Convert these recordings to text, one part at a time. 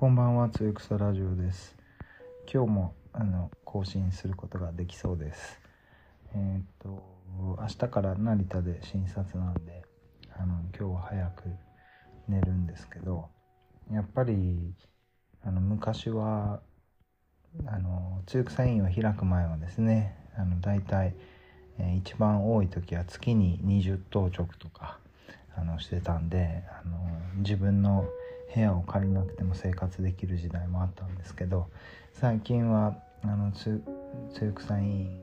こんばんは、つゆくさラジオです。今日もあの更新することができそうです。えーっと明日から成田で診察なんで、あの今日は早く寝るんですけど、やっぱりあの昔はあのつゆくさ委員を開く前はですね、あのだいたいえー一番多い時は月に20当直とかあのしてたんであの自分の部屋を借りなくても生活できる時代もあったんですけど最近はあのつつゆくさ委員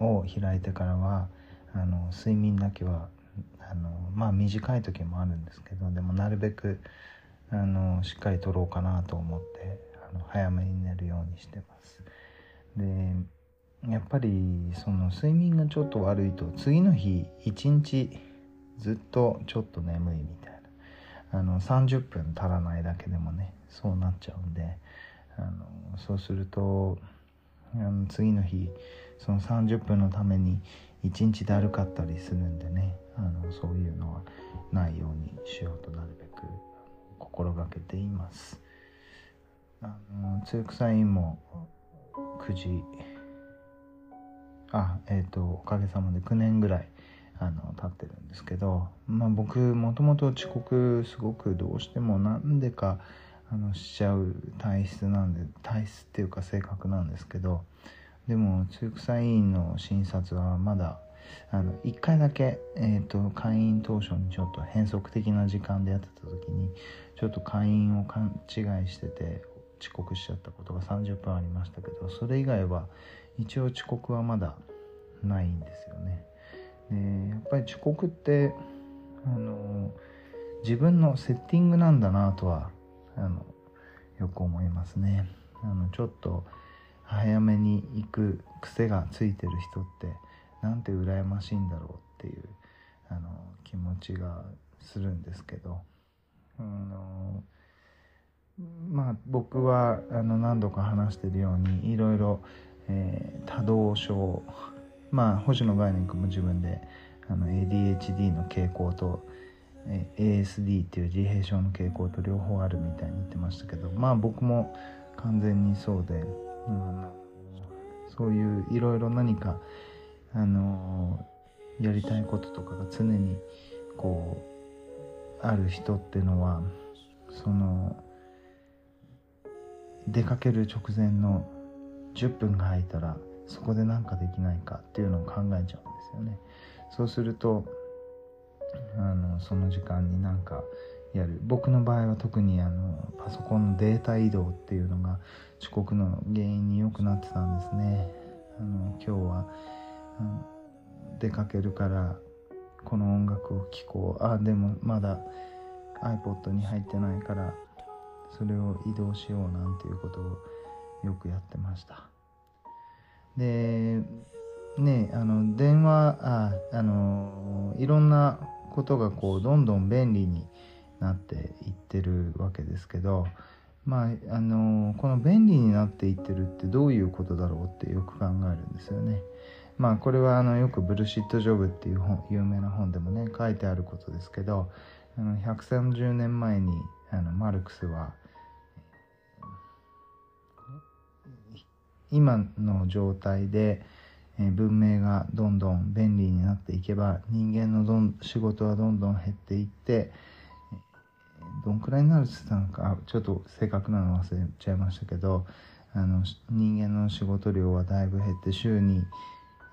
を開いてからはあの睡眠だけはあのまあ短い時もあるんですけどでもなるべくあのしっかりとろうかなと思ってあの早めに寝るようにしてます。でやっぱりその睡眠がちょっと悪いと次の日一日ずっとちょっと眠いみたいなあの30分足らないだけでもねそうなっちゃうんであのそうするとあの次の日その30分のために一日だるかったりするんでねあのそういうのはないようにしようとなるべく心がけています。あのつゆくさんも9時あえっ、とおかげさまで9年ぐらいあの経ってるんですけど、まあ、僕もともと遅刻すごくどうしてもなんでかあのしちゃう体質なんで体質っていうか性格なんですけどでも中草委員の診察はまだあの1回だけ、えー、と会員当初にちょっと変則的な時間でやってた時にちょっと会員を勘違いしてて遅刻しちゃったことが30分ありましたけどそれ以外は一応遅刻はまだないんですよね。でやっぱり遅刻ってあの自分のセッティングなんだなとはあのよく思いますね。あのちょっと早めに行く癖がついてる人ってなんて羨ましいんだろうっていうあの気持ちがするんですけどあのまあ僕はあの何度か話してるようにいろいろ、え多動症まあ星野概念君も自分であの ADHD の傾向と、ASD っていう自閉症の傾向と両方あるみたいに言ってましたけどまあ僕も完全にそうで、うんそういういろいろ何かあのやりたいこととかが常にこうある人っていうのはその出かける直前の10分が空いたらそこで何かできないかっていうのを考えちゃうんですよね。そうするとあのその時間になんかやる僕の場合は特にあのパソコンのデータ移動っていうのが遅刻の原因によくなってたんですね。あの今日は、うん出かけるからこの音楽を聴こうあでもまだ iPod に入ってないからそれを移動しようなんていうことをよくやってましたでねあの電話ああのいろんなことがこうどんどん便利になっていってるわけですけどまああのこの便利になっていってるってどういうことだろうってよく考えるんですよね。まあこれはあのよく「ブルシット・ジョブ」っていう本有名な本でもね書いてあることですけどあの130年前にあのマルクスは今の状態でえ文明がどんどん便利になっていけば人間のどん仕事はどんどん減っていってどんくらいになるって言ったのかちょっと正確なの忘れちゃいましたけどあの人間の仕事量はだいぶ減って週に、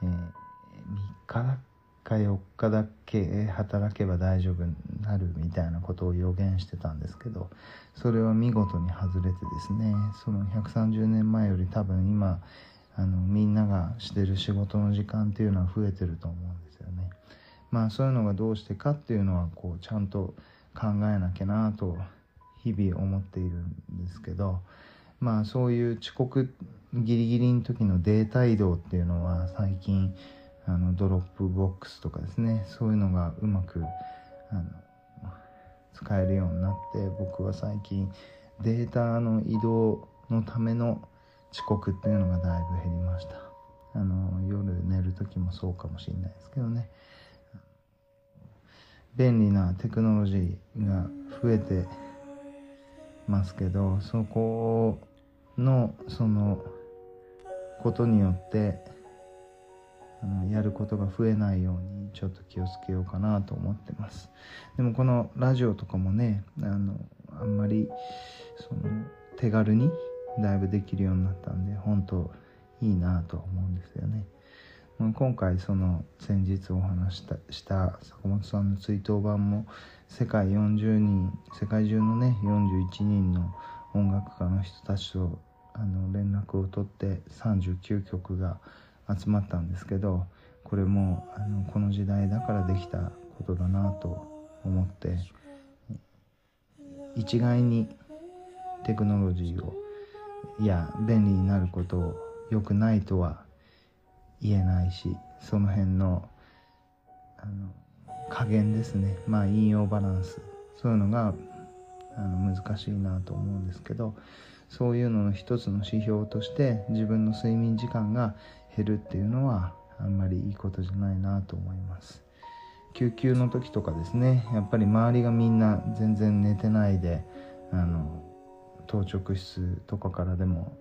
えー3日だか4日だけ働けば大丈夫になるみたいなことを予言してたんですけどそれは見事に外れてですねその130年前より多分今あのみんながしてる仕事の時間っていうのは増えてると思うんですよね。まあそういうのがどうしてかっていうのはこうちゃんと考えなきゃなと日々思っているんですけどまあそういう遅刻ギリギリの時のデータ移動っていうのは最近あの Dropbox とかですね。そういうのがうまくあの使えるようになって僕は最近データの移動のための遅刻っていうのがだいぶ減りました。あの夜寝る時もそうかもしれないですけどね。便利なテクノロジーが増えてますけどそこのそのことによってやることが増えないようにちょっと気をつけようかなと思ってます。でもこのラジオとかもねあのあんまりその手軽にだいぶできるようになったんで本当いいなと思うんですよね。今回その先日お話したした坂本さんの追悼版も世界40人世界中のね41人の音楽家の人たちとあの連絡を取って39曲が集まったんですけどこれもあのこの時代だからできたことだなと思って一概にテクノロジーをいや便利になることを良くないとは言えないしその辺のあの加減ですね。まあ引用バランス。そういうのがあの難しいなと思うんですけどそういうのの一つの指標として自分の睡眠時間が減るっていうのはあんまりいいことじゃないなと思います。救急の時とかですねやっぱり周りがみんな全然寝てないであの当直室とかからでも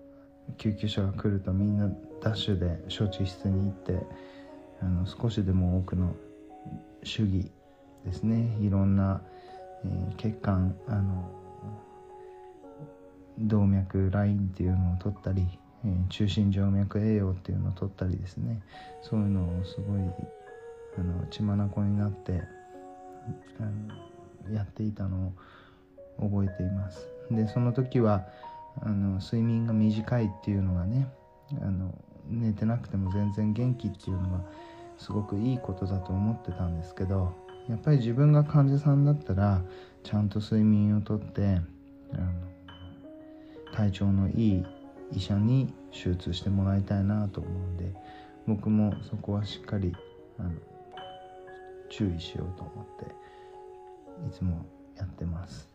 救急車が来るとみんなダッシュで処置室に行ってあの少しでも多くの主義ですね。いろんな、えー、血管あの動脈ラインっていうのを取ったり、えー、中心静脈栄養っていうのを取ったりですね。そういうのをすごいあの血眼になってやっていたのを覚えています。でその時はあの睡眠が短いっていうのがねあの寝てなくても全然元気っていうのがすごくいいことだと思ってたんですけどやっぱり自分が患者さんだったらちゃんと睡眠をとってあの体調のいい医者に手術してもらいたいなと思うんで僕もそこはしっかりあの注意しようと思っていつもやってます。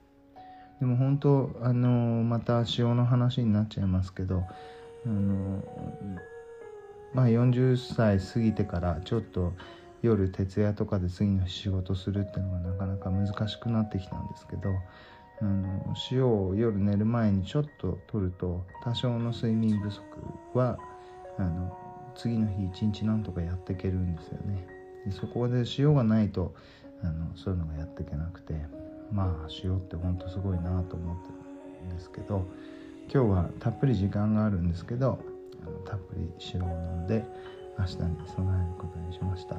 でも本当あのまた塩の話になっちゃいますけどあのまあ40歳過ぎてからちょっと夜徹夜とかで次の仕事するっていうのがなかなか難しくなってきたんですけどあの塩を夜寝る前にちょっと取ると多少の睡眠不足はあの次の日一日なんとかやっていけるんですよね。でそこで塩がないとあのそういうのがやっていけなくてまあ塩ってほんとすごいなと思ってるんですけど今日はたっぷり時間があるんですけどあのたっぷり塩を飲んで明日に備えることにしました。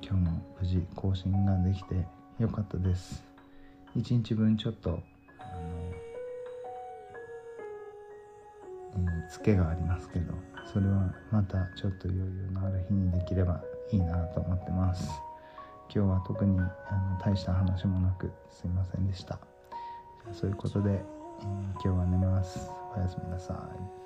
今日も無事更新ができてよかったです。1日分ちょっとあの、えー、ツケがありますけどそれはまたちょっと余裕のある日にできればいいなと思ってます。今日は特にあの大した話もなくすいませんでした。そういうことで、えー、今日は寝ます。おやすみなさい。